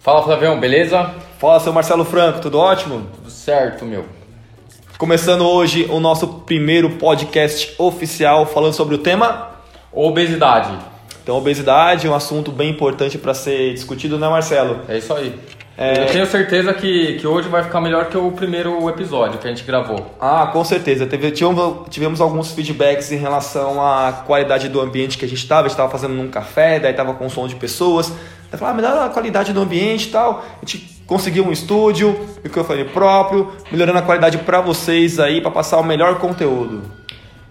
Fala Flavião, beleza? Fala, seu Marcelo Franco, tudo ótimo? Tudo certo, meu. Começando hoje o nosso primeiro podcast oficial falando sobre o tema Obesidade. Então, obesidade é um assunto bem importante para ser discutido, né, Marcelo? É isso aí. É... Eu tenho certeza que, que hoje vai ficar melhor que o primeiro episódio que a gente gravou. Ah, com certeza. Teve, tivemos, tivemos alguns feedbacks em relação à qualidade do ambiente que a gente estava. A gente estava fazendo num café, daí estava com som de pessoas. Daí falava, ah, melhor a qualidade do ambiente e tal. A gente conseguiu um estúdio, microfone próprio, melhorando a qualidade para vocês aí, para passar o melhor conteúdo.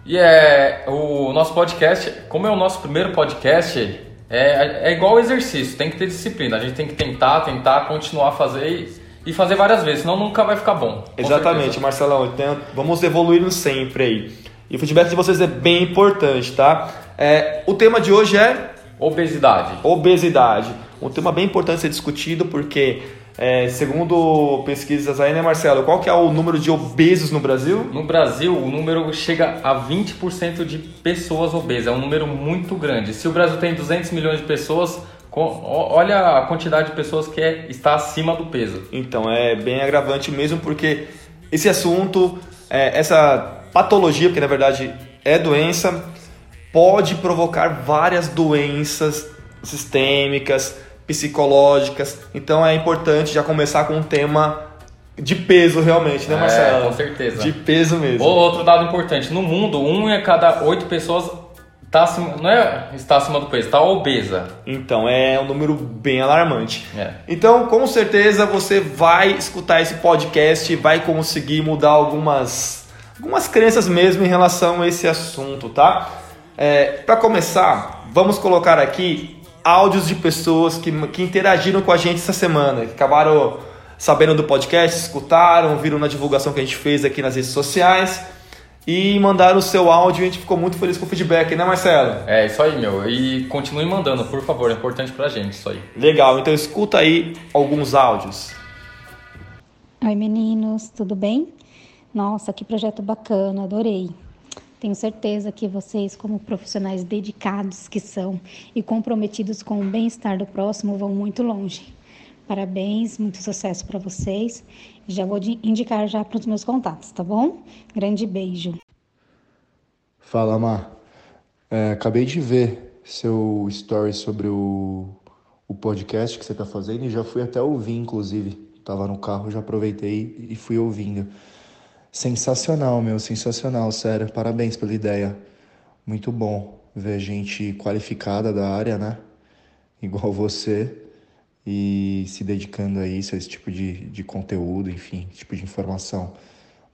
E é o nosso podcast, como é o nosso primeiro podcast, é, é igual exercício, tem que ter disciplina. A gente tem que tentar, tentar, continuar a fazer e, fazer várias vezes, senão nunca vai ficar bom. Exatamente, certeza. Marcelão. Então, vamos evoluindo sempre aí. E o feedback de vocês é bem importante, tá? É, o tema de hoje é obesidade. Obesidade. Um tema bem importante ser discutido porque é, segundo pesquisas aí, né, Marcelo? Qual que é o número de obesos no Brasil? No Brasil, o número chega a 20% de pessoas obesas. É um número muito grande. Se o Brasil tem 200 milhões de pessoas, olha a quantidade de pessoas que é, está acima do peso. Então, é bem agravante mesmo porque esse assunto, é, essa patologia, porque na verdade é doença, pode provocar várias doenças sistêmicas, psicológicas. Então é importante já começar com um tema de peso realmente, né, é, Marcelo? É, com certeza. De peso mesmo. Outro dado importante, no mundo, um em cada oito pessoas tá acima, não é está acima do peso, está obesa. Então é um número bem alarmante. É. Então, com certeza você vai escutar esse podcast e vai conseguir mudar algumas algumas crenças mesmo em relação a esse assunto, tá? É, Para começar, vamos colocar aqui áudios de pessoas que, que interagiram com a gente essa semana, que acabaram sabendo do podcast, escutaram, viram na divulgação que a gente fez aqui nas redes sociais e mandaram o seu áudio e a gente ficou muito feliz com o feedback, né, Marcelo? É, isso aí, meu. E continue mandando, por favor, é importante pra gente isso aí. Legal, então escuta aí alguns áudios. Oi, meninos, tudo bem? Nossa, que projeto bacana, adorei. Tenho certeza que vocês, como profissionais dedicados que são e comprometidos com o bem-estar do próximo, vão muito longe. Parabéns, muito sucesso para vocês. Já vou indicar já para os meus contatos, tá bom? Grande beijo. Fala, Mar. É, acabei de ver seu story sobre o, o podcast que você está fazendo e já fui até ouvir, inclusive. Tava no carro, já aproveitei e fui ouvindo. Sensacional, meu, sensacional, sério. Parabéns pela ideia. Muito bom ver gente qualificada da área, né? Igual você. E se dedicando a isso, a esse tipo de, de conteúdo, enfim, tipo de informação.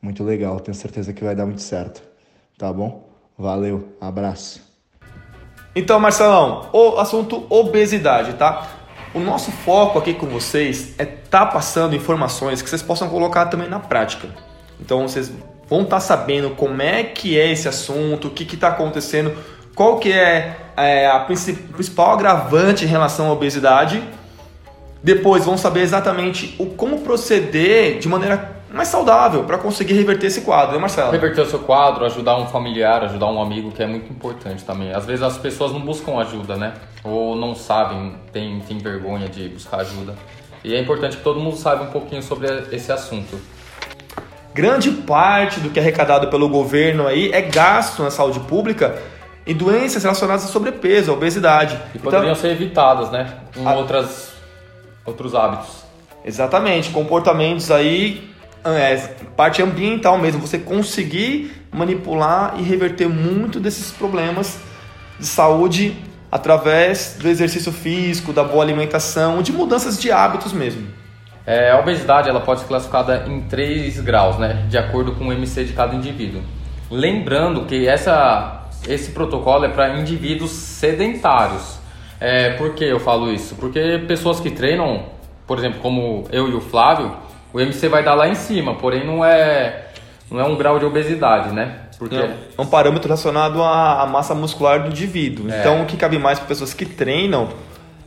Muito legal, tenho certeza que vai dar muito certo. Tá bom? Valeu, abraço. Então, Marcelão, o assunto obesidade, tá? O nosso foco aqui com vocês é tá passando informações que vocês possam colocar também na prática. Então vocês vão estar tá sabendo como é que é esse assunto, o que está acontecendo, qual que é, é a principal agravante em relação à obesidade. Depois vão saber exatamente o como proceder de maneira mais saudável para conseguir reverter esse quadro, né, Marcelo? Reverter o seu quadro, ajudar um familiar, ajudar um amigo, que é muito importante também. Às vezes as pessoas não buscam ajuda, né? Ou não sabem, tem, tem vergonha de buscar ajuda. E é importante que todo mundo saiba um pouquinho sobre esse assunto grande parte do que é arrecadado pelo governo aí é gasto na saúde pública em doenças relacionadas a sobrepeso, a obesidade. E poderiam então, ser evitadas, né? Com a... outras, outros hábitos. Exatamente, comportamentos aí, é, parte ambiental mesmo, você conseguir manipular e reverter muito desses problemas de saúde através do exercício físico, da boa alimentação, de mudanças de hábitos mesmo. É, a obesidade ela pode ser classificada em três graus, né, de acordo com o MC de cada indivíduo. Lembrando que essa, esse protocolo é para indivíduos sedentários. É, por que eu falo isso? Porque pessoas que treinam, por exemplo, como eu e o Flávio, o MC vai dar lá em cima, porém não é, não é um grau de obesidade, né? Porque é um parâmetro relacionado à, massa muscular do indivíduo. É. Então, o que cabe mais para pessoas que treinam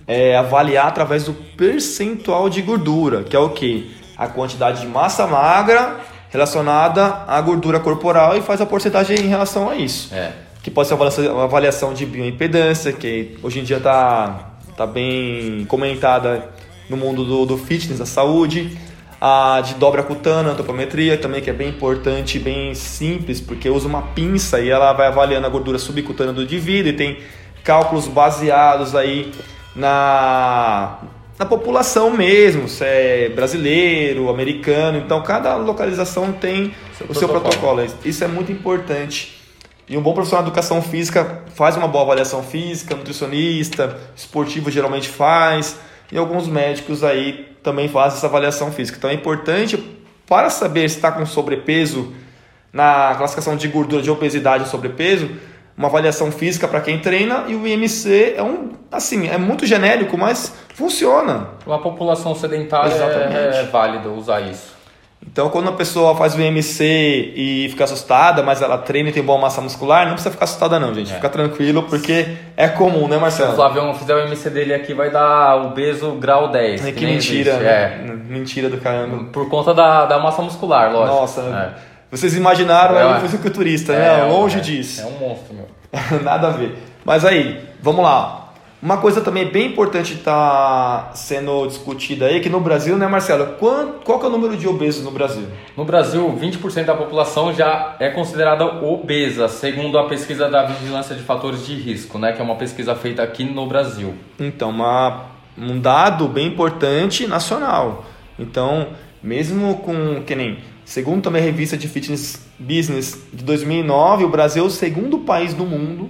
é, avaliar através do percentual de gordura, que é o que? A quantidade de massa magra relacionada à gordura corporal e faz a porcentagem em relação a isso. É. Que pode ser uma avaliação de bioimpedância, que hoje em dia está tá bem comentada no mundo do, do fitness, da saúde. A de dobra cutânea, antropometria também, que é bem importante, bem simples, porque usa uma pinça e ela vai avaliando a gordura subcutânea do indivíduo e tem cálculos baseados aí na, na população mesmo, se é brasileiro, americano, então cada localização tem seu o seu protocolo. Isso é muito importante. E um bom profissional de educação física faz uma boa avaliação física, nutricionista, esportivo geralmente faz, e alguns médicos aí também fazem essa avaliação física. Então é importante para saber se está com sobrepeso na classificação de gordura de obesidade ou sobrepeso, uma avaliação física para quem treina e o IMC é um assim é muito genérico, mas funciona. Para uma população sedentária é, é válido usar isso. Então, quando a pessoa faz o IMC e fica assustada, mas ela treina e tem boa massa muscular, não precisa ficar assustada não, gente. É. Fica tranquilo, porque é comum, né, Marcelo? Se o Flavião fizer o IMC dele aqui, vai dar o beso grau 10. É que, que mentira, né? é. Mentira do caramba. Por conta da, da massa muscular, lógico. Nossa, é. Vocês imaginaram é, aí o fisiculturista, né? É, Longe é, disso. É um monstro, meu. Nada a ver. Mas aí, vamos lá. Uma coisa também bem importante está sendo discutida aí, que no Brasil, né, Marcelo? Qual, qual que é o número de obesos no Brasil? No Brasil, 20% da população já é considerada obesa, segundo a pesquisa da Vigilância de Fatores de Risco, né, que é uma pesquisa feita aqui no Brasil. Então, uma, um dado bem importante nacional. Então, mesmo com, que nem, segundo também a revista de Fitness Business de 2009, o Brasil é o segundo país do mundo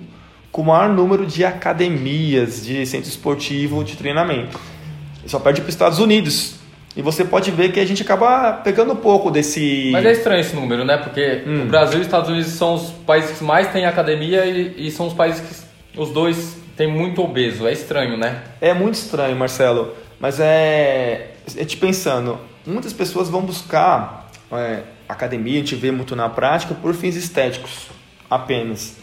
com o maior número de academias de centro esportivo de treinamento. Só perde para os Estados Unidos. E você pode ver que a gente acaba pegando um pouco desse. Mas é estranho esse número, né? Porque hum. o Brasil e os Estados Unidos são os países que mais têm academia e, e são os países que os dois têm muito obeso. É estranho, né? É muito estranho, Marcelo. Mas é. É te pensando, muitas pessoas vão buscar é, academia, a gente vê muito na prática, por fins estéticos apenas.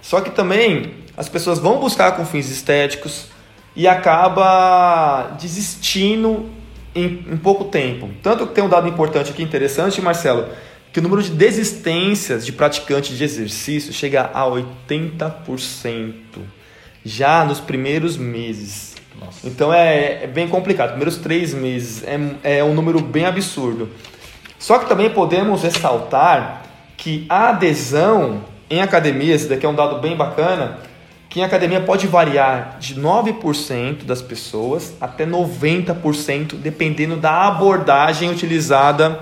Só que também as pessoas vão buscar com fins estéticos e acaba desistindo em, em pouco tempo. Tanto que tem um dado importante aqui, interessante, Marcelo, que o número de desistências de praticantes de exercício chega a 80% já nos primeiros meses. Nossa. Então é, é, bem complicado. Primeiros três meses é, é um número bem absurdo. Só que também podemos ressaltar que a adesão em academia, esse daqui é um dado bem bacana, que em academia pode variar de 9% das pessoas até 90%, dependendo da abordagem utilizada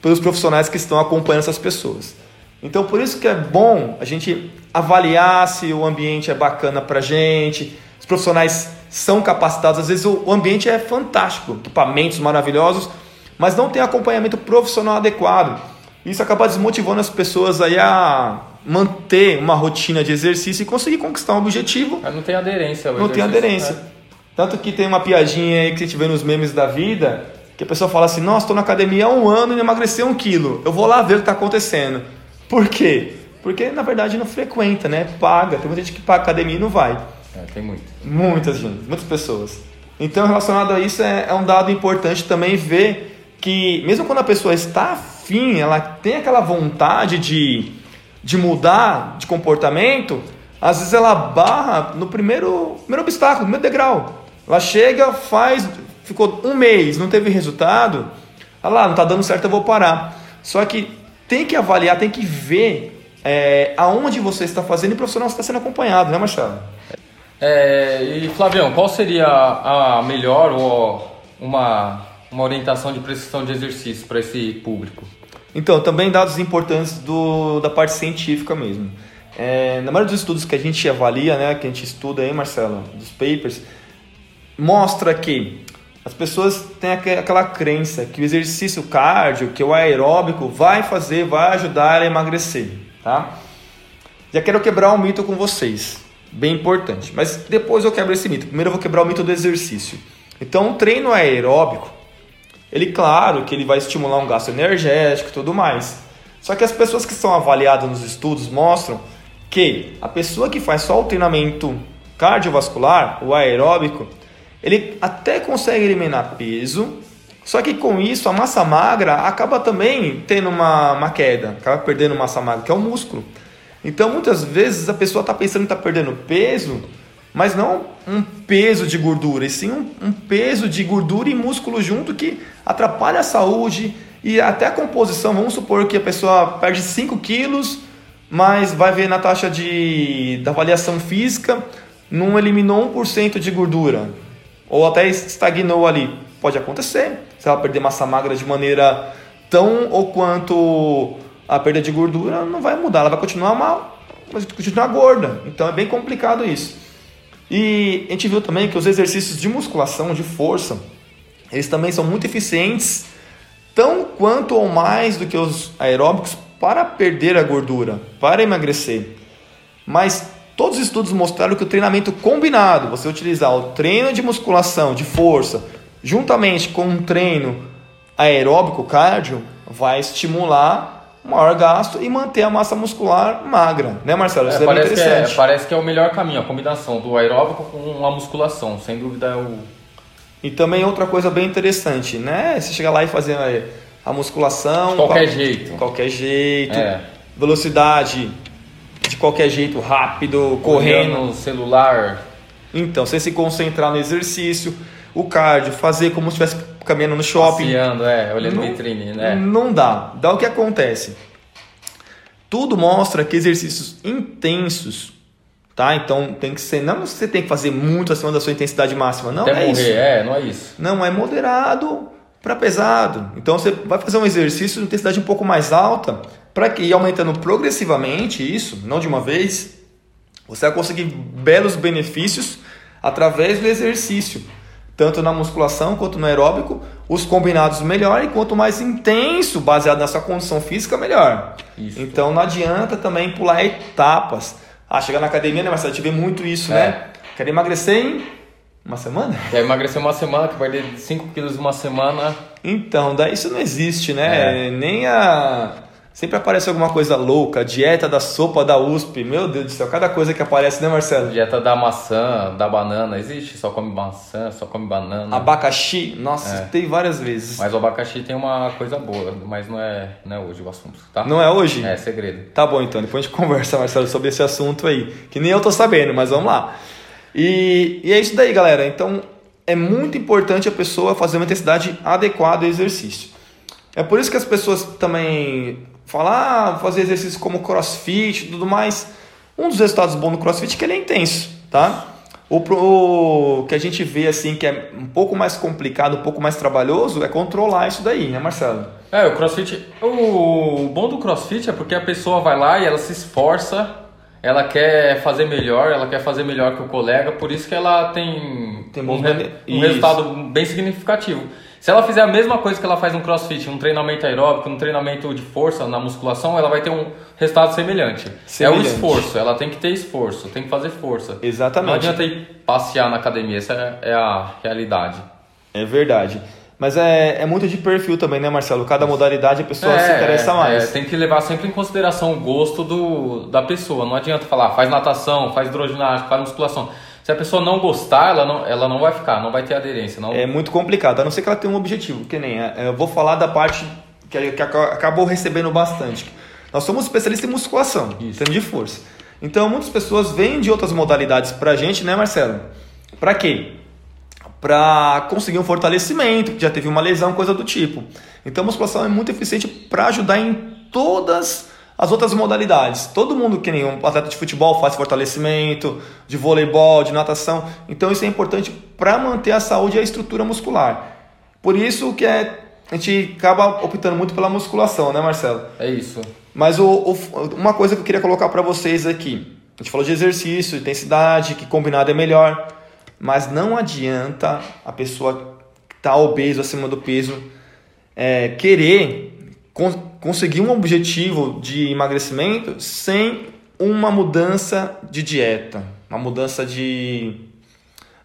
pelos profissionais que estão acompanhando essas pessoas. Então, por isso que é bom a gente avaliar se o ambiente é bacana para gente, os profissionais são capacitados. Às vezes o ambiente é fantástico, equipamentos maravilhosos, mas não tem acompanhamento profissional adequado. Isso acaba desmotivando as pessoas aí a manter uma rotina de exercício e conseguir conquistar um objetivo. Mas não tem aderência. Não tem aderência. Né? Tanto que tem uma piadinha aí que gente vê nos memes da vida, que a pessoa fala assim, nossa, estou na academia há um ano e emagreceu um quilo. Eu vou lá ver o que está acontecendo. Por quê? Porque na verdade não frequenta, né? Paga. Tem muita gente que paga academia e não vai. É, tem muito. Muitas gente, muitas pessoas. Então, relacionado a isso, é, é um dado importante também ver que, mesmo quando a pessoa está afim, ela tem aquela vontade de de mudar de comportamento, às vezes ela barra no primeiro, primeiro obstáculo, no primeiro degrau. Ela chega, faz, ficou um mês, não teve resultado, ah lá, não está dando certo, eu vou parar. Só que tem que avaliar, tem que ver é, aonde você está fazendo e o profissional está sendo acompanhado, né, Machado? É, e Flavião, qual seria a melhor ou uma, uma orientação de prescrição de exercício para esse público? Então, também dados importantes do, da parte científica mesmo. É, na maioria dos estudos que a gente avalia, né, que a gente estuda aí, Marcelo, dos papers, mostra que as pessoas têm aquela crença que o exercício cardio, que o aeróbico vai fazer, vai ajudar a emagrecer, tá? Já quero quebrar um mito com vocês, bem importante, mas depois eu quebro esse mito. Primeiro eu vou quebrar o mito do exercício. Então, um treino aeróbico ele, claro, que ele vai estimular um gasto energético e tudo mais. Só que as pessoas que são avaliadas nos estudos mostram que a pessoa que faz só o treinamento cardiovascular, o aeróbico, ele até consegue eliminar peso, só que com isso a massa magra acaba também tendo uma, uma queda, acaba perdendo massa magra, que é o músculo. Então muitas vezes a pessoa está pensando que está perdendo peso mas não um peso de gordura, e sim um, um peso de gordura e músculo junto que atrapalha a saúde e até a composição. Vamos supor que a pessoa perde 5 quilos, mas vai ver na taxa de, da avaliação física, não eliminou 1% de gordura, ou até estagnou ali. Pode acontecer, se ela perder massa magra de maneira tão ou quanto a perda de gordura, não vai mudar, ela vai continuar mal, mas continuar gorda. Então é bem complicado isso. E a gente viu também que os exercícios de musculação, de força, eles também são muito eficientes, tão quanto ou mais do que os aeróbicos para perder a gordura, para emagrecer. Mas todos os estudos mostraram que o treinamento combinado, você utilizar o treino de musculação, de força, juntamente com um treino aeróbico, cardio, vai estimular maior gasto e manter a massa muscular magra, né, Marcelo? Isso é, é parece, que é, parece que é o melhor caminho, a combinação do aeróbico com a musculação, sem dúvida é o. E também outra coisa bem interessante, né? Você chega lá e fazer a musculação. De qualquer jeito. Qualquer jeito. É. Velocidade de qualquer jeito, rápido, correndo. celular. Então, você se concentrar no exercício, o cardio, fazer como se estivesse caminhando no shopping. Passeando, é, olhando não, vitrine, né? Não dá. Dá o que acontece. Tudo mostra que exercícios intensos, tá? Então tem que ser, não você tem que fazer muito acima da sua intensidade máxima, não Até é morrer, isso. é, não é isso. Não é moderado para pesado. Então você vai fazer um exercício de intensidade um pouco mais alta para que ir aumentando progressivamente isso, não de uma vez, você vai conseguir belos benefícios através do exercício tanto na musculação quanto no aeróbico, os combinados melhor e quanto mais intenso, baseado na sua condição física, melhor. Isso. Então não adianta também pular etapas. Ah, chegar na academia, né, Marcelo? A gente vê muito isso, né? é. né? Quer emagrecer em uma semana? Quer emagrecer uma semana, que perder 5 quilos uma semana. Então, daí isso não existe, né? É. Nem a Sempre aparece alguma coisa louca, dieta da sopa da USP, meu Deus do céu, cada coisa que aparece, né, Marcelo? Dieta da maçã, da banana, existe? Só come maçã, só come banana. Abacaxi, nossa, é. tem várias vezes. Mas o abacaxi tem uma coisa boa, mas não é, não é hoje o assunto, tá? Não é hoje? É, segredo. Tá bom, então, depois a gente conversa, Marcelo, sobre esse assunto aí, que nem eu tô sabendo, mas vamos lá. E, e é isso daí, galera. Então, é muito importante a pessoa fazer uma intensidade adequada ao exercício. É por isso que as pessoas também falar, ah, fazer exercícios como crossfit e tudo mais. Um dos resultados bons do crossfit é que ele é intenso, tá? O, o, que a gente vê assim que é um pouco mais complicado, um pouco mais trabalhoso é controlar isso daí, né, Marcelo? É, o crossfit. O, o bom do crossfit é porque a pessoa vai lá e ela se esforça, ela quer fazer melhor, ela quer fazer melhor que o colega, por isso que ela tem, tem um, re, um resultado bem significativo. Se ela fizer a mesma coisa que ela faz no crossfit, um treinamento aeróbico, um treinamento de força na musculação, ela vai ter um resultado semelhante. semelhante. É o esforço, ela tem que ter esforço, tem que fazer força. Exatamente. Não adianta ir passear na academia, essa é a realidade. É verdade. Mas é, é muito de perfil também, né, Marcelo? Cada modalidade a pessoa é, se interessa mais. É, tem que levar sempre em consideração o gosto do, da pessoa. Não adianta falar, faz natação, faz hidroginástica, faz musculação. Se a pessoa não gostar, ela não, ela não vai ficar, não vai ter aderência. Não... É muito complicado, a não ser que ela tenha um objetivo, que nem é, eu vou falar da parte que, que acabou recebendo bastante. Nós somos especialistas em musculação, treino de força. Então muitas pessoas vêm de outras modalidades pra gente, né, Marcelo? Pra quê? Pra conseguir um fortalecimento, que já teve uma lesão, coisa do tipo. Então a musculação é muito eficiente para ajudar em todas as outras modalidades. Todo mundo que nem um atleta de futebol faz fortalecimento, de voleibol, de natação. Então isso é importante para manter a saúde e a estrutura muscular. Por isso que é, a gente acaba optando muito pela musculação, né, Marcelo? É isso. Mas o, o, uma coisa que eu queria colocar para vocês aqui. A gente falou de exercício, intensidade, que combinado é melhor. Mas não adianta a pessoa que está obeso, acima do peso, é, querer conseguir um objetivo de emagrecimento sem uma mudança de dieta, uma mudança de,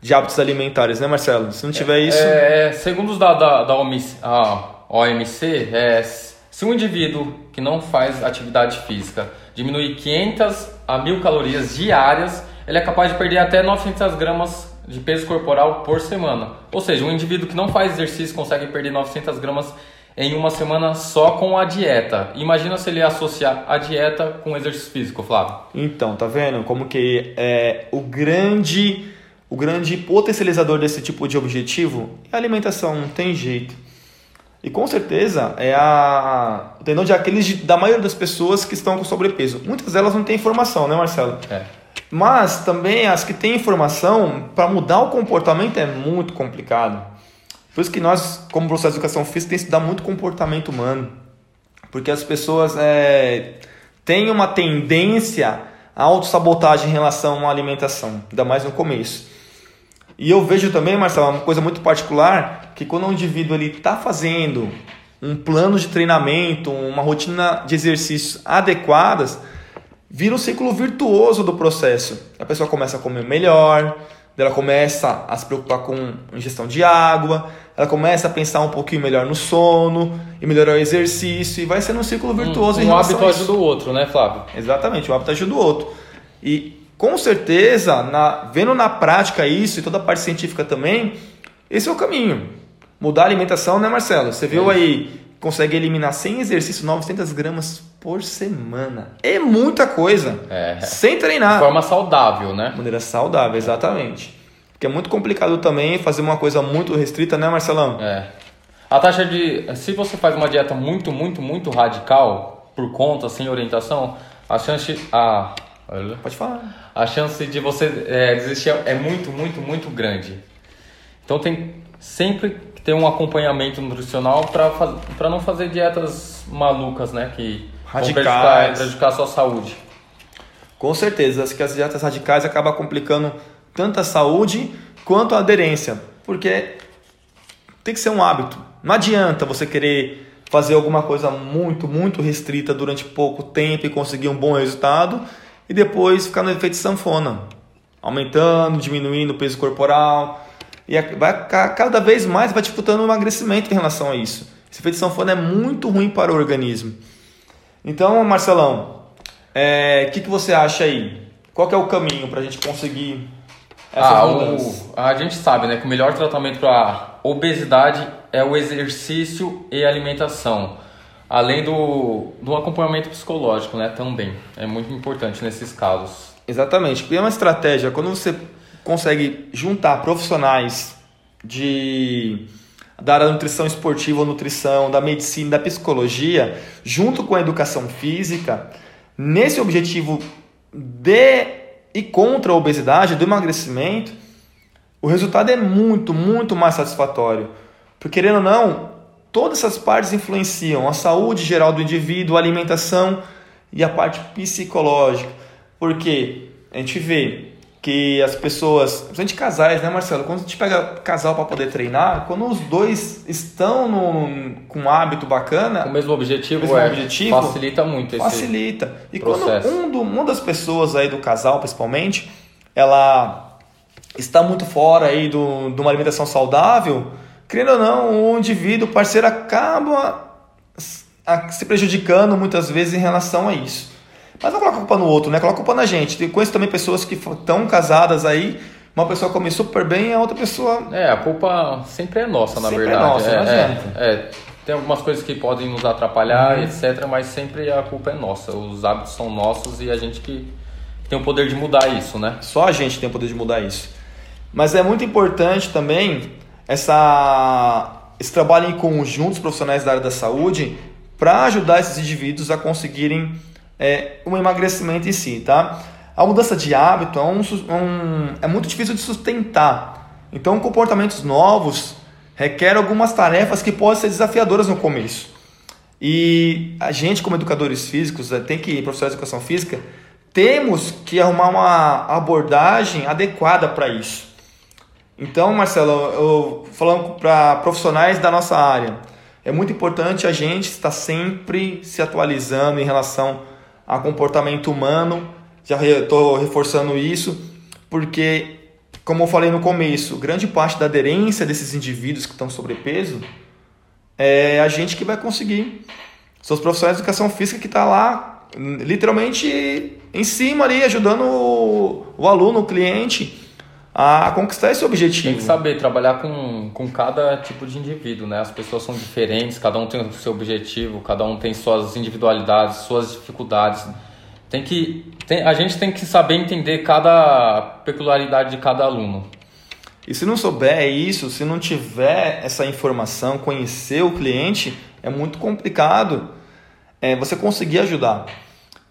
de hábitos alimentares, né, Marcelo? Se não tiver isso. É, segundo os da, da, da OMC, OMC é, se um indivíduo que não faz atividade física diminuir 500 a 1000 calorias diárias, ele é capaz de perder até 900 gramas de peso corporal por semana. Ou seja, um indivíduo que não faz exercício consegue perder 900 gramas em uma semana só com a dieta. Imagina se ele associar a dieta com exercício físico, Flávio. Então, tá vendo como que é o grande o grande potencializador desse tipo de objetivo é a alimentação, não tem jeito. E com certeza é a o tendão de Aquiles da maioria das pessoas que estão com sobrepeso. Muitas delas não têm informação, né, Marcelo? É. Mas também as que têm informação, para mudar o comportamento é muito complicado. Por isso que nós, como processo de educação física, tem que estudar muito comportamento humano. Porque as pessoas é, têm uma tendência à autossabotagem em relação à alimentação, ainda mais no começo. E eu vejo também, Marcelo, uma coisa muito particular, que quando um indivíduo está fazendo um plano de treinamento, uma rotina de exercícios adequadas, vira um ciclo virtuoso do processo. A pessoa começa a comer melhor, ela começa a se preocupar com ingestão de água, ela começa a pensar um pouquinho melhor no sono e melhorar o exercício e vai sendo um ciclo virtuoso um, um em hábito ajuda o outro, né, Flávio? Exatamente, o hábito ajuda o outro. E com certeza, na, vendo na prática isso e toda a parte científica também, esse é o caminho. Mudar a alimentação, né, Marcelo? Você viu é aí, consegue eliminar sem exercício 900 gramas por semana. É muita coisa. É. Sem treinar. De forma saudável, né? De maneira saudável, exatamente. Porque é muito complicado também fazer uma coisa muito restrita, né, Marcelão? É. A taxa de. Se você faz uma dieta muito, muito, muito radical, por conta, sem orientação, a chance. A, Pode falar. A chance de você é, desistir é muito, muito, muito grande. Então tem sempre ter um acompanhamento nutricional para não fazer dietas malucas, né? Que radicais. vão prejudicar, prejudicar a sua saúde. Com certeza, que as dietas radicais acabam complicando tanto a saúde quanto a aderência, porque tem que ser um hábito. Não adianta você querer fazer alguma coisa muito, muito restrita durante pouco tempo e conseguir um bom resultado e depois ficar no efeito sanfona, aumentando, diminuindo o peso corporal e vai cada vez mais vai disputando o emagrecimento em relação a isso. Esse efeito sanfona é muito ruim para o organismo. Então, Marcelão, o é, que, que você acha aí? Qual é o caminho para a gente conseguir essas ah, mudanças? O, a gente sabe né, que o melhor tratamento para obesidade é o exercício e alimentação. Além do, do acompanhamento psicológico, né? Também. É muito importante nesses casos. Exatamente. Porque é uma estratégia, quando você consegue juntar profissionais de da área da nutrição esportiva ou nutrição, da medicina, da psicologia, junto com a educação física, nesse objetivo de e contra a obesidade, do emagrecimento, o resultado é muito, muito mais satisfatório. Porque, querendo ou não, Todas essas partes influenciam a saúde geral do indivíduo, a alimentação e a parte psicológica. Porque a gente vê que as pessoas, principalmente casais, né, Marcelo? Quando a gente pega casal para poder treinar, quando os dois estão no, com um hábito bacana, o mesmo objetivo, mesmo é, objetivo facilita muito facilita. E processo. quando um do, uma das pessoas aí do casal, principalmente, ela está muito fora aí do, de uma alimentação saudável, Querendo ou não, o indivíduo, o parceiro, acaba se prejudicando muitas vezes em relação a isso. Mas não coloca a culpa no outro, né? Coloca a culpa na gente. Eu conheço também pessoas que estão casadas aí, uma pessoa come super bem e a outra pessoa. É, a culpa sempre é nossa, na sempre verdade. É nossa, é, não. É, é, tem algumas coisas que podem nos atrapalhar, uhum. etc., mas sempre a culpa é nossa. Os hábitos são nossos e a gente que tem o poder de mudar isso, né? Só a gente tem o poder de mudar isso. Mas é muito importante também essa, esse trabalho em conjunto dos profissionais da área da saúde para ajudar esses indivíduos a conseguirem é, um emagrecimento em si, tá? A mudança de hábito é, um, um, é muito difícil de sustentar. Então, comportamentos novos requerem algumas tarefas que podem ser desafiadoras no começo. E a gente, como educadores físicos, é, tem que, profissionais de educação física, temos que arrumar uma abordagem adequada para isso. Então, Marcelo, eu, falando para profissionais da nossa área, é muito importante a gente estar sempre se atualizando em relação a comportamento humano. Já estou reforçando isso, porque, como eu falei no começo, grande parte da aderência desses indivíduos que estão sobrepeso é a gente que vai conseguir. São os profissionais de educação física que está lá, literalmente em cima ali, ajudando o, o aluno, o cliente a conquistar esse objetivo. Tem que saber trabalhar com, com cada tipo de indivíduo, né? As pessoas são diferentes, cada um tem o seu objetivo, cada um tem suas individualidades, suas dificuldades. Tem que, tem, a gente tem que saber entender cada peculiaridade de cada aluno. E se não souber isso, se não tiver essa informação, conhecer o cliente, é muito complicado é, você conseguir ajudar.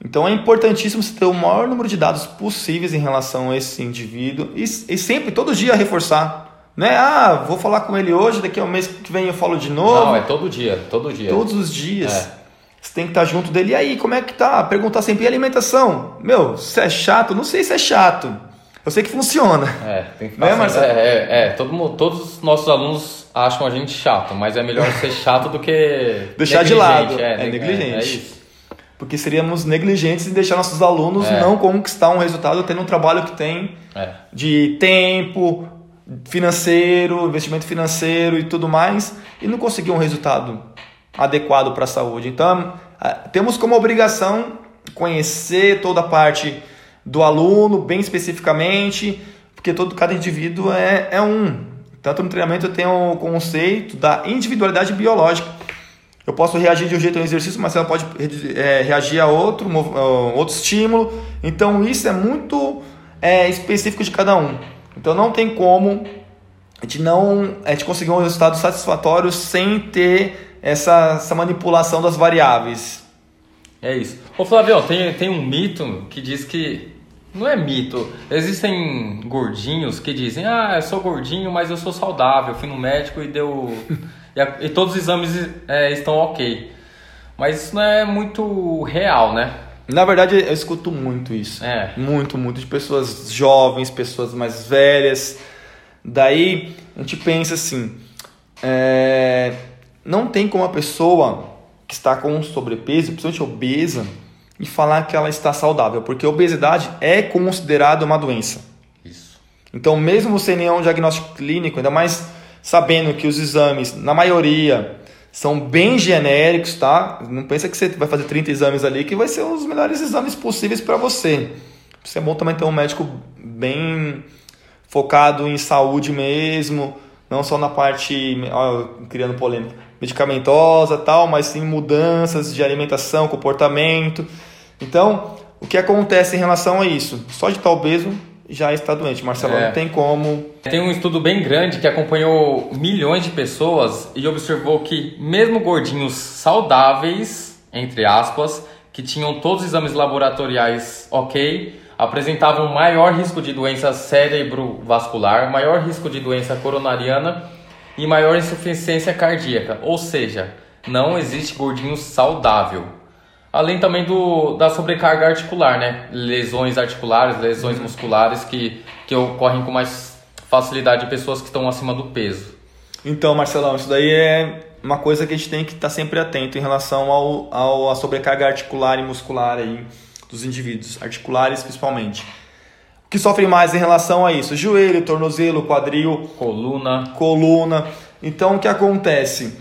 Então é importantíssimo você ter o maior número de dados possíveis em relação a esse indivíduo e, e sempre, todo dia, reforçar. Né? Ah, vou falar com ele hoje, daqui a um mês que vem eu falo de novo. Não, é todo dia, todo dia. Todos os dias. É. Você tem que estar junto dele. E aí, como é que tá? Perguntar sempre, e alimentação? Meu, se é chato? Não sei se é chato. Eu sei que funciona. É, tem que né, assim, é, é, é, todo mundo, todos os nossos alunos acham a gente chato, mas é melhor ser chato do que. Deixar de lado. É, é negligente. É, é, isso. Porque seríamos negligentes em deixar nossos alunos é. não conquistar um resultado tendo um trabalho que tem é. de tempo, financeiro, investimento financeiro e tudo mais, e não conseguir um resultado adequado para a saúde. Então, temos como obrigação conhecer toda a parte do aluno bem especificamente, porque todo cada indivíduo é, é um. Tanto no treinamento eu tenho o conceito da individualidade biológica. Eu posso reagir de um jeito a um exercício, mas ela pode é, reagir a outro, outro estímulo. Então isso é muito é, específico de cada um. Então não tem como a gente não a gente conseguir um resultado satisfatório sem ter essa, essa manipulação das variáveis. É isso. Ô Flávio, tem, tem um mito que diz que não é mito. Existem gordinhos que dizem: Ah, eu sou gordinho, mas eu sou saudável. Eu fui no médico e deu. E, a, e, todos os exames é, estão ok. Mas isso não é muito real, né? Na verdade, eu escuto muito isso. É. Muito, muito. De pessoas jovens, pessoas mais velhas. Daí a gente pensa assim: é, não tem como a pessoa que está com sobrepeso, principalmente obesa, e falar que ela está saudável, porque a obesidade é considerada uma doença. Isso. Então, mesmo sem nenhum diagnóstico clínico, ainda mais sabendo que os exames, na maioria, são bem genéricos, tá? Não pensa que você vai fazer 30 exames ali que vai ser os melhores exames possíveis para você. Isso é bom também ter um médico bem focado em saúde mesmo, não só na parte, ó, criando polêmica, medicamentosa tal, mas sim mudanças de alimentação, comportamento. Então, o que acontece em relação a isso? Só de estar obeso já está doente. Marcelo, é. não tem como. Tem um estudo bem grande que acompanhou milhões de pessoas e observou que, mesmo gordinhos saudáveis, entre aspas, que tinham todos os exames laboratoriais ok, apresentavam maior risco de doença cerebrovascular, maior risco de doença coronariana e maior insuficiência cardíaca. Ou seja, não existe gordinho saudável. Além também do, da sobrecarga articular, né? Lesões articulares, lesões musculares que, que ocorrem com mais facilidade em pessoas que estão acima do peso. Então, Marcelão, isso daí é uma coisa que a gente tem que estar sempre atento em relação ao, ao, à sobrecarga articular e muscular aí dos indivíduos, articulares principalmente. O que sofre mais em relação a isso? Joelho, tornozelo, quadril, coluna. Coluna. Então o que acontece?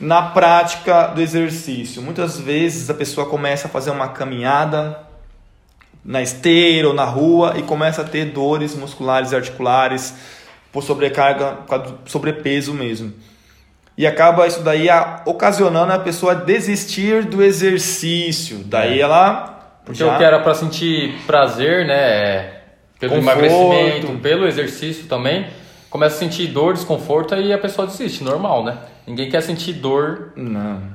Na prática do exercício, muitas vezes a pessoa começa a fazer uma caminhada na esteira ou na rua e começa a ter dores musculares e articulares por sobrecarga, sobrepeso mesmo. E acaba isso daí ocasionando a pessoa desistir do exercício. Daí é. ela porque Já. o que era para sentir prazer, né? Pelo Conforto. emagrecimento, pelo exercício também, começa a sentir dor, desconforto e a pessoa desiste, normal, né? Ninguém quer sentir dor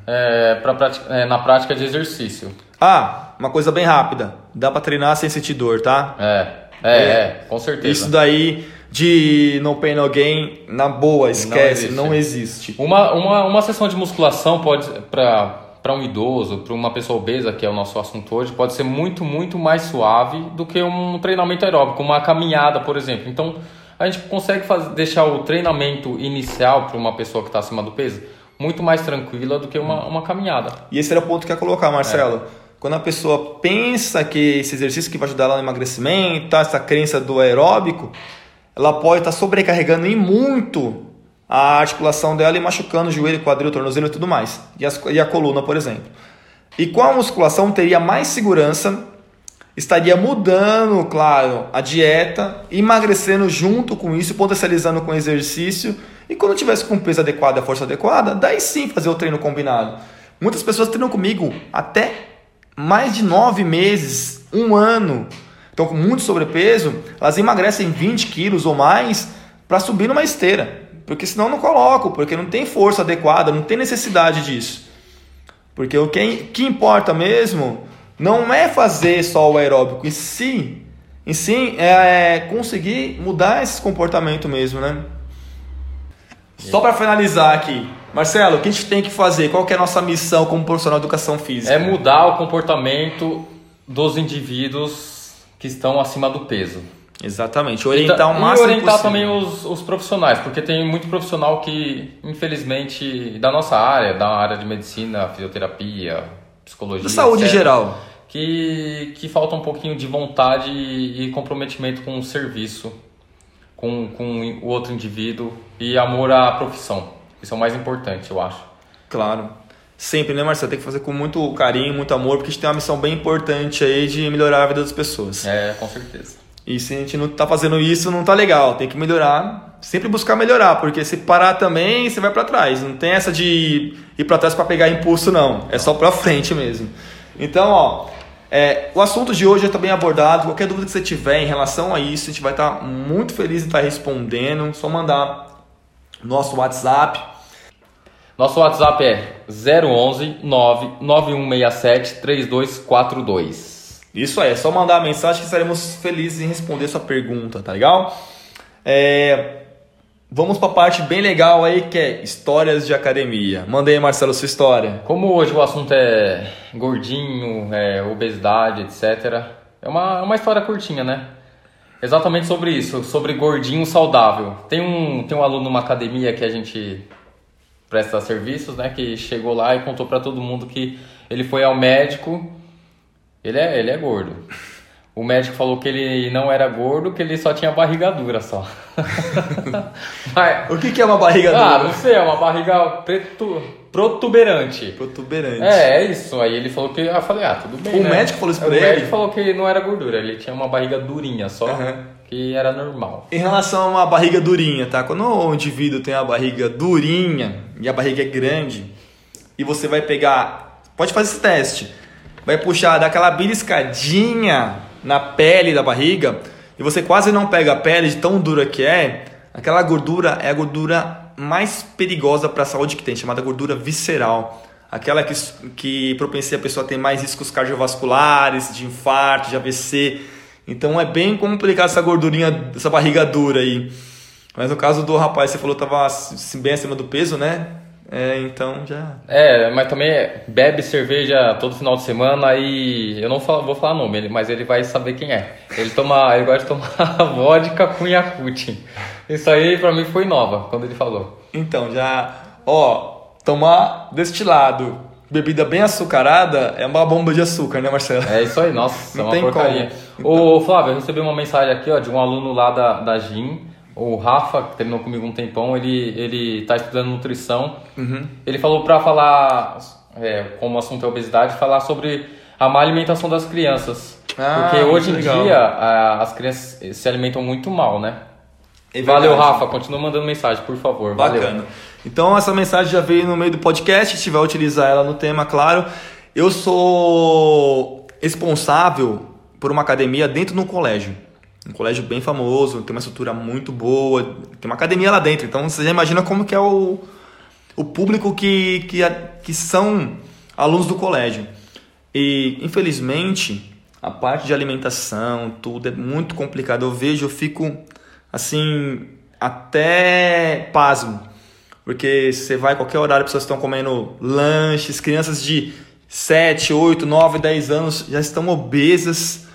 é, pra, é, na prática de exercício. Ah, uma coisa bem rápida. Dá para treinar sem sentir dor, tá? É, é, é, é, com certeza. Isso daí de no pain no gain, na boa, esquece, não existe. Não existe. Uma, uma, uma sessão de musculação pode, para para um idoso, para uma pessoa obesa, que é o nosso assunto hoje, pode ser muito, muito mais suave do que um treinamento aeróbico, uma caminhada, por exemplo. Então, a gente consegue fazer, deixar o treinamento inicial para uma pessoa que está acima do peso muito mais tranquila do que uma, uma caminhada. E esse era o ponto que eu ia colocar, Marcelo. É. Quando a pessoa pensa que esse exercício que vai ajudar ela no emagrecimento, tá, essa crença do aeróbico, ela pode estar tá sobrecarregando em muito a articulação dela e machucando o joelho, quadril, tornozelo e tudo mais. E, as, e a coluna, por exemplo. E qual musculação teria mais segurança estaria mudando, claro, a dieta, emagrecendo junto com isso, potencializando com exercício. E quando tivesse com peso adequado e a força adequada, daí sim fazer o treino combinado. Muitas pessoas treinam comigo até mais de nove meses, um ano. Então, com muito sobrepeso, elas emagrecem 20 quilos ou mais para subir numa esteira. Porque senão não coloco, porque não tem força adequada, não tem necessidade disso. Porque o que, que importa mesmo não é fazer só o aeróbico, e sim, e sim é, é conseguir mudar esse comportamento mesmo, né? Só para finalizar aqui, Marcelo, o que a gente tem que fazer? Qual que é a nossa missão como profissional de educação física? É mudar o comportamento dos indivíduos que estão acima do peso. Exatamente, orientar o máximo E orientar possível. também os, os profissionais, porque tem muito profissional que, infelizmente, da nossa área, da área de medicina, fisioterapia, psicologia, Da saúde em etc., geral. Que, que falta um pouquinho de vontade e comprometimento com o serviço, com, com o outro indivíduo e amor à profissão. Isso é o mais importante, eu acho. Claro. Sempre, né, Marcelo? Tem que fazer com muito carinho, muito amor, porque a gente tem uma missão bem importante aí de melhorar a vida das pessoas. É, com certeza. E se a gente não tá fazendo isso, não tá legal. Tem que melhorar, sempre buscar melhorar, porque se parar também, você vai para trás. Não tem essa de ir para trás para pegar impulso, não. É só para frente mesmo. Então, ó, é, o assunto de hoje é também abordado. Qualquer dúvida que você tiver em relação a isso, a gente vai estar muito feliz em estar respondendo. Só mandar nosso WhatsApp. Nosso WhatsApp é 011 99167 3242. Isso aí, é só mandar a mensagem que estaremos felizes em responder sua pergunta, tá legal? É, vamos para a parte bem legal aí que é histórias de academia. Manda aí, Marcelo, sua história. Como hoje o assunto é gordinho, é obesidade, etc., é uma, uma história curtinha, né? Exatamente sobre isso, sobre gordinho saudável. Tem um, tem um aluno numa academia que a gente presta serviços, né? Que chegou lá e contou para todo mundo que ele foi ao médico, ele é, ele é gordo. O médico falou que ele não era gordo, que ele só tinha barriga dura só. Mas, O que, que é uma barriga ah, dura? não sei, é uma barriga preto, protuberante. Protuberante. É, é isso. Aí ele falou que. Eu falei, ah, tudo bem. O né? médico falou isso pra o ele? médico falou que não era gordura, ele tinha uma barriga durinha só, Aham. que era normal. Em relação a uma barriga durinha, tá? Quando o indivíduo tem a barriga durinha e a barriga é grande, e você vai pegar. Pode fazer esse teste. Vai puxar daquela beliscadinha na pele da barriga, e você quase não pega a pele de tão dura que é. Aquela gordura é a gordura mais perigosa para a saúde que tem, chamada gordura visceral. Aquela que, que propicia a pessoa a ter mais riscos cardiovasculares, de infarto, de AVC. Então é bem complicado essa gordurinha, essa barriga dura aí. Mas no caso do rapaz, você falou que tava assim, bem acima do peso, né? É, então já. É, mas também bebe cerveja todo final de semana e eu não falo- vou falar nome, mas ele vai saber quem é. Ele toma, ele gosta de tomar vodka com Yakult. Isso aí pra mim foi nova quando ele falou. Então já. Ó, tomar destilado, bebida bem açucarada, é uma bomba de açúcar, né, Marcelo? É isso aí, nossa, Não é uma tem porcaria. como. Ô Flávio, eu recebi uma mensagem aqui ó, de um aluno lá da, da GIM, o Rafa, que treinou comigo um tempão, ele, ele tá estudando nutrição. Uhum. Ele falou pra falar, é, como o assunto é obesidade, falar sobre a má alimentação das crianças. Ah, Porque hoje em dia a- as crianças se alimentam muito mal, né? É Valeu. Rafa. Continua mandando mensagem, por favor. Valeu. Bacana. Então essa mensagem já veio no meio do podcast, se vai utilizar ela no tema, claro. Eu sou responsável por uma academia dentro de um colégio. Um colégio bem famoso, tem uma estrutura muito boa, tem uma academia lá dentro. Então você já imagina como que é o, o público que, que, que são alunos do colégio. E infelizmente a parte de alimentação, tudo é muito complicado. Eu vejo, eu fico assim, até pasmo. Porque você vai a qualquer horário, pessoas estão comendo lanches, crianças de 7, 8, 9, 10 anos já estão obesas,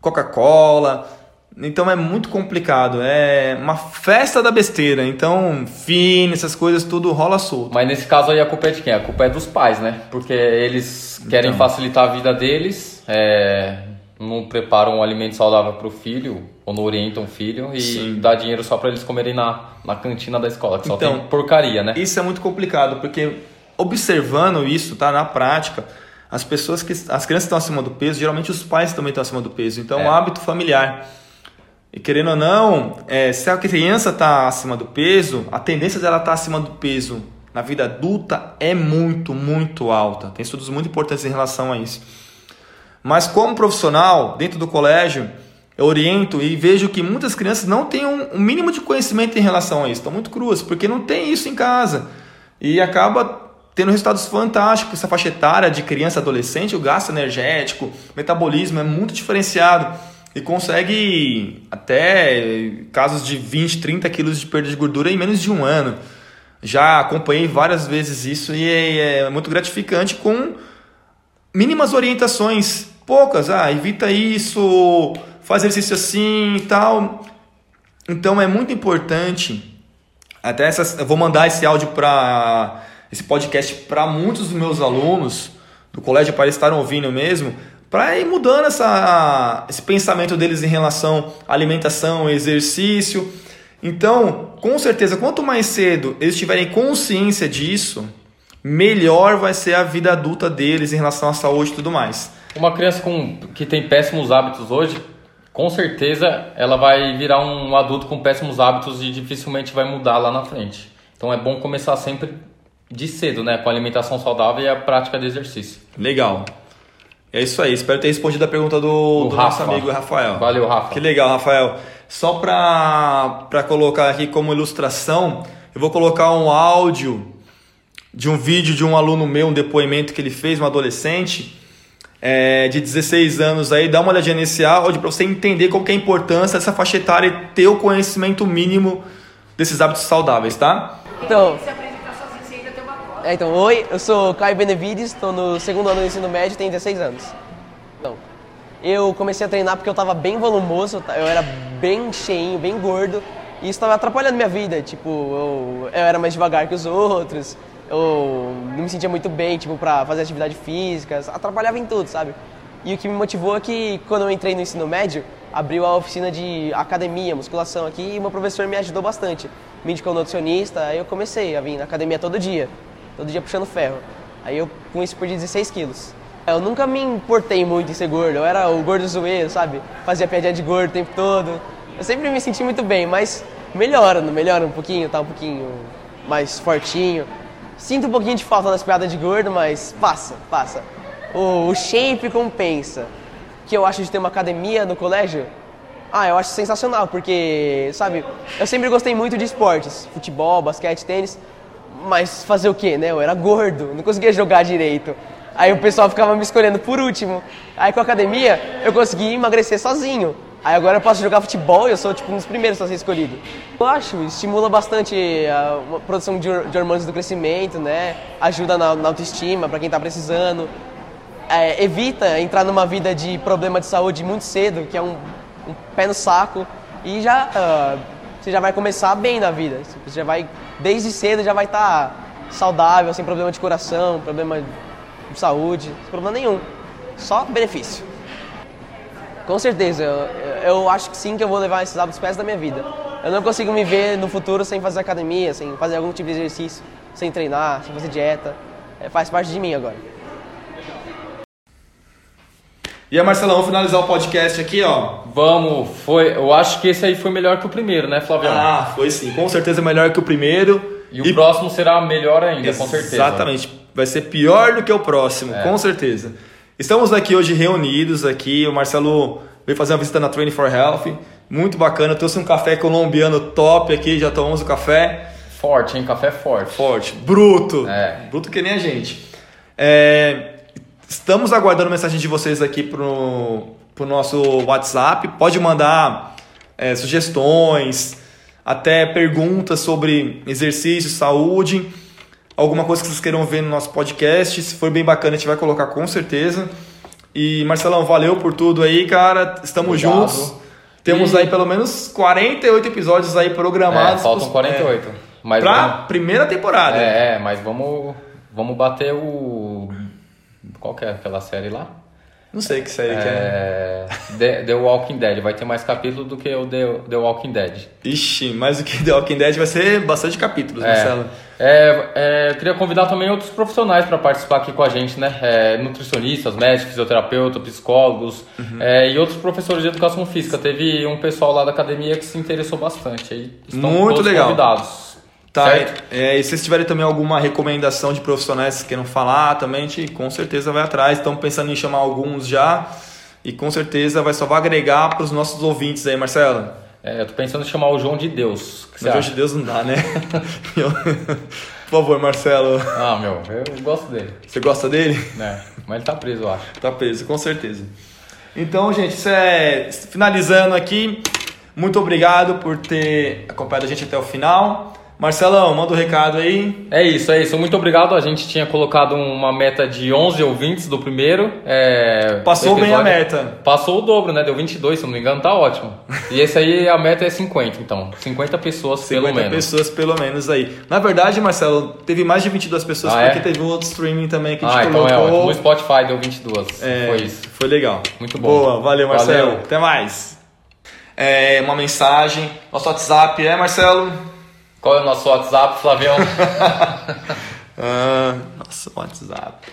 Coca-Cola. Então é muito complicado, é uma festa da besteira. Então, fine, essas coisas tudo rola solto. Mas nesse caso aí a culpa é de quem? A culpa é dos pais, né? Porque eles querem Então. facilitar a vida deles, é, não preparam um alimento saudável para o filho, ou não orientam o filho, e Sim. dá dinheiro só para eles comerem na, na cantina da escola, que só Então, tem porcaria, né? Isso é muito complicado, porque observando isso, tá, na prática, as pessoas que as crianças estão acima do peso, geralmente os pais também estão acima do peso. Então, é É. um hábito familiar. E querendo ou não, é, se a criança está acima do peso, a tendência dela estar acima do peso na vida adulta é muito, muito alta. Tem estudos muito importantes em relação a isso. Mas como profissional, dentro do colégio, eu oriento e vejo que muitas crianças não têm um, um mínimo de conhecimento em relação a isso. Estão muito cruas, porque não tem isso em casa. E acaba tendo resultados fantásticos. Essa faixa etária de criança adolescente, o gasto energético, o metabolismo é muito diferenciado. E consegue até casos de 20, 30 quilos de perda de gordura em menos de um ano. Já acompanhei várias vezes isso e é, é muito gratificante com mínimas orientações, poucas, ah, evita isso, faz exercício assim e tal. Então é muito importante. Até essas, eu vou mandar esse áudio para esse podcast para muitos dos meus alunos do colégio para estarem ouvindo mesmo, para ir mudando essa, esse pensamento deles em relação à alimentação, exercício. Então, com certeza, quanto mais cedo eles tiverem consciência disso, melhor vai ser a vida adulta deles em relação à saúde e tudo mais. Uma criança com, que tem péssimos hábitos hoje, com certeza ela vai virar um adulto com péssimos hábitos e dificilmente vai mudar lá na frente. Então é bom começar sempre de cedo, né? Com alimentação saudável e a prática de exercício. Legal. É isso aí. Espero ter respondido a pergunta do, Do nosso amigo Rafael. Valeu, Rafa. Que legal, Rafael. Só para colocar aqui como ilustração, eu vou colocar um áudio de um vídeo de um aluno meu, um depoimento que ele fez, um adolescente é, de 16 anos aí. Dá uma olhadinha nesse áudio para você entender qual que é a importância dessa faixa etária e ter o conhecimento mínimo desses hábitos saudáveis, tá? Então, é, então, oi, eu sou Caio Benevides, estou no segundo ano do ensino médio, tenho 16 anos. Então, eu comecei a treinar porque eu estava bem volumoso, eu era bem cheinho, bem gordo, e isso estava atrapalhando minha vida. Tipo, eu, eu era mais devagar que os outros, eu não me sentia muito bem, tipo, pra fazer atividade física, atrapalhava em tudo, sabe? E o que me motivou é que quando eu entrei no ensino médio, abriu a oficina de academia, musculação aqui, e meu professor me ajudou bastante. Me indicou um nutricionista, aí eu comecei a vir na academia todo dia, todo dia puxando ferro. Aí eu com isso perdi 16 quilos. Eu nunca me importei muito em ser gordo, eu era o gordo zoeiro, sabe? Fazia piadinha de gordo o tempo todo. Eu sempre me senti muito bem, mas melhorando, melhora um pouquinho, tá um pouquinho mais fortinho. Sinto um pouquinho de falta das piadas de gordo, mas passa, passa. O, o shape compensa. Que eu acho de ter uma academia no colégio, ah, eu acho sensacional, porque, sabe, eu sempre gostei muito de esportes, futebol, basquete, tênis, mas fazer o quê, né? Eu era gordo, não conseguia jogar direito. Aí o pessoal ficava me escolhendo por último. Aí com a academia eu consegui emagrecer sozinho. Aí agora eu posso jogar futebol e eu sou tipo um dos primeiros a ser escolhido. Eu acho, estimula bastante a uma produção de, hor- de hormônios do crescimento, né? Ajuda na, autoestima para quem tá precisando. É, evita entrar numa vida de problema de saúde muito cedo, que é um, um pé no saco. E já ah, você já vai começar bem na vida. Você já vai, desde cedo, já vai estar saudável, sem problema de coração, problema de saúde, sem problema nenhum. Só benefício. Com certeza, eu, eu acho que sim que eu vou levar esses hábitos pés da minha vida. Eu não consigo me ver no futuro sem fazer academia, sem fazer algum tipo de exercício, sem treinar, sem fazer dieta. É, faz parte de mim agora. E aí, Marcelão, vamos finalizar o podcast aqui, ó. Vamos, foi. Eu acho que esse aí foi melhor que o primeiro, né, Flavião? Ah, foi sim. Com certeza melhor que o primeiro. e o próximo será melhor ainda, com certeza. Exatamente. Vai ser pior do que o próximo, É. com certeza. Estamos aqui hoje reunidos aqui. O Marcelo veio fazer uma visita na Training for Health. Muito bacana. Eu trouxe um café colombiano top aqui. Já tomamos o café. Forte, hein? Café forte. Forte. Bruto. É. Bruto que nem a gente. É, Estamos aguardando mensagem de vocês aqui pro, pro nosso WhatsApp. Pode mandar é, sugestões, até perguntas sobre exercício, saúde, alguma coisa que vocês queiram ver no nosso podcast. Se for bem bacana, a gente vai colocar com certeza. E Marcelão, valeu por tudo aí, cara. Estamos Obrigado. juntos. Temos E- aí pelo menos 48 episódios aí É, programados. faltam 48. Mas Pra vamos- primeira temporada. É, é, mas vamos, vamos bater o. Qual que é aquela série lá? Não sei que série que é. The, The Walking Dead. Vai ter mais capítulo do que o The, The Walking Dead. Ixi, mais do que The Walking Dead vai ser bastante capítulos, É, Marcelo. é, é, eu queria convidar também outros profissionais para participar aqui com a gente, né? É, nutricionistas, médicos, fisioterapeutas, psicólogos Uhum. é, e outros professores de educação física. Teve um pessoal lá da academia que se interessou bastante. Aí estão Muito todos legal. convidados. Tá, é, e se vocês tiverem também alguma recomendação de profissionais que queiram falar, também a gente com certeza vai atrás. Estamos pensando em chamar alguns já e com certeza vai só vai agregar para os nossos ouvintes aí, Marcelo. É, eu tô pensando em chamar o João de Deus. O hoje acha? de Deus não dá, né? Eu- Por favor, Marcelo. Ah, meu, eu gosto dele, Você gosta dele? né? Mas ele tá preso, eu acho. Tá preso, com certeza. Então, gente, isso é finalizando aqui. Muito obrigado por ter acompanhado a gente até o final. Marcelão, manda o um recado aí. É isso, é isso. Muito obrigado. A gente tinha colocado uma meta de 11 ouvintes do primeiro. é, Passou bem a meta. Passou o dobro, né? Deu 22, se não me engano, tá ótimo. E esse aí, a meta é 50, então. 50 pessoas, 50 pelo menos. pessoas pelo menos aí. Na verdade, Marcelo, teve mais de 22 pessoas Ah, porque é? teve um outro streaming também que a Ah, gente então é colocou. ótimo. No Spotify deu 22. É, Foi isso. Foi legal. Muito bom. Boa, valeu, Marcelo. Valeu. Até mais. É, uma mensagem. Nosso WhatsApp é, Marcelo? Qual é o nosso WhatsApp, Flavião? Ah, nosso WhatsApp.